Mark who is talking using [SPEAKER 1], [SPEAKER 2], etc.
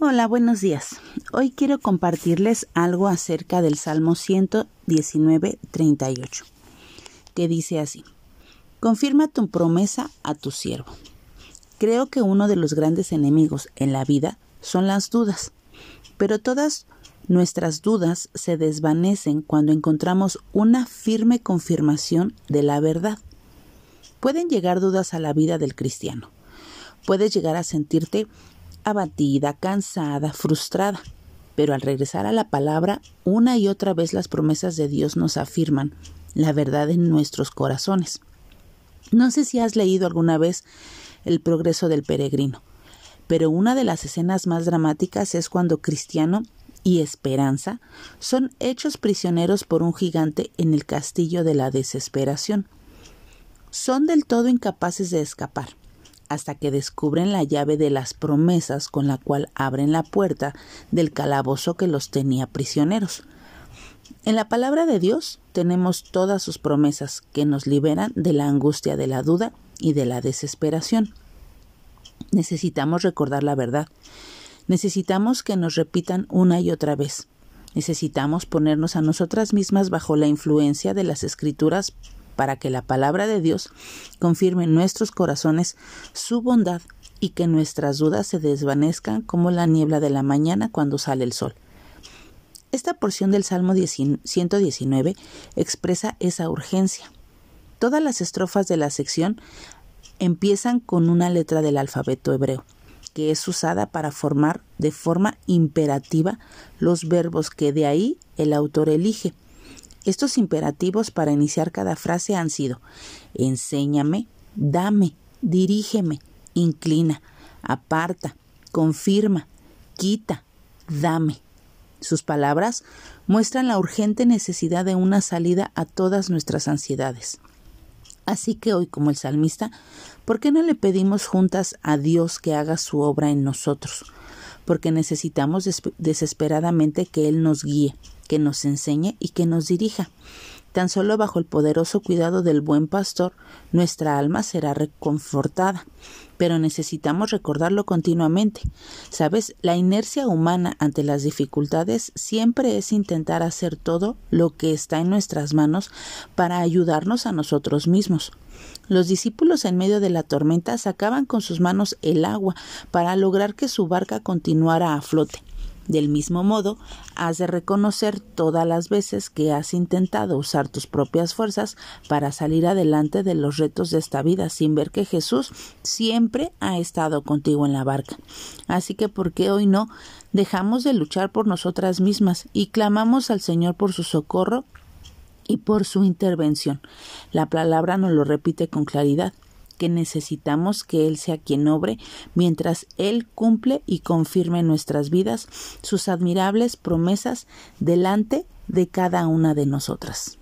[SPEAKER 1] Hola, buenos días. Hoy quiero compartirles algo acerca del Salmo 119, 38, que dice así, Confirma tu promesa a tu siervo. Creo que uno de los grandes enemigos en la vida son las dudas, pero todas nuestras dudas se desvanecen cuando encontramos una firme confirmación de la verdad. Pueden llegar dudas a la vida del cristiano. Puedes llegar a sentirte abatida, cansada, frustrada. Pero al regresar a la palabra, una y otra vez las promesas de Dios nos afirman la verdad en nuestros corazones. No sé si has leído alguna vez El progreso del peregrino, pero una de las escenas más dramáticas es cuando Cristiano y Esperanza son hechos prisioneros por un gigante en el castillo de la desesperación. Son del todo incapaces de escapar hasta que descubren la llave de las promesas con la cual abren la puerta del calabozo que los tenía prisioneros. En la palabra de Dios tenemos todas sus promesas que nos liberan de la angustia de la duda y de la desesperación. Necesitamos recordar la verdad. Necesitamos que nos repitan una y otra vez. Necesitamos ponernos a nosotras mismas bajo la influencia de las escrituras para que la palabra de Dios confirme en nuestros corazones su bondad y que nuestras dudas se desvanezcan como la niebla de la mañana cuando sale el sol. Esta porción del Salmo 119 expresa esa urgencia. Todas las estrofas de la sección empiezan con una letra del alfabeto hebreo, que es usada para formar de forma imperativa los verbos que de ahí el autor elige estos imperativos para iniciar cada frase han sido enséñame, dame, dirígeme, inclina, aparta, confirma, quita, dame. Sus palabras muestran la urgente necesidad de una salida a todas nuestras ansiedades. Así que hoy, como el salmista, ¿por qué no le pedimos juntas a Dios que haga su obra en nosotros? Porque necesitamos desesperadamente que Él nos guíe, que nos enseñe y que nos dirija. Tan solo bajo el poderoso cuidado del buen pastor, nuestra alma será reconfortada. Pero necesitamos recordarlo continuamente. Sabes, la inercia humana ante las dificultades siempre es intentar hacer todo lo que está en nuestras manos para ayudarnos a nosotros mismos. Los discípulos en medio de la tormenta sacaban con sus manos el agua para lograr que su barca continuara a flote. Del mismo modo, has de reconocer todas las veces que has intentado usar tus propias fuerzas para salir adelante de los retos de esta vida sin ver que Jesús siempre ha estado contigo en la barca. Así que, ¿por qué hoy no dejamos de luchar por nosotras mismas y clamamos al Señor por su socorro y por su intervención? La palabra nos lo repite con claridad que necesitamos que Él sea quien obre, mientras Él cumple y confirme en nuestras vidas sus admirables promesas delante de cada una de nosotras.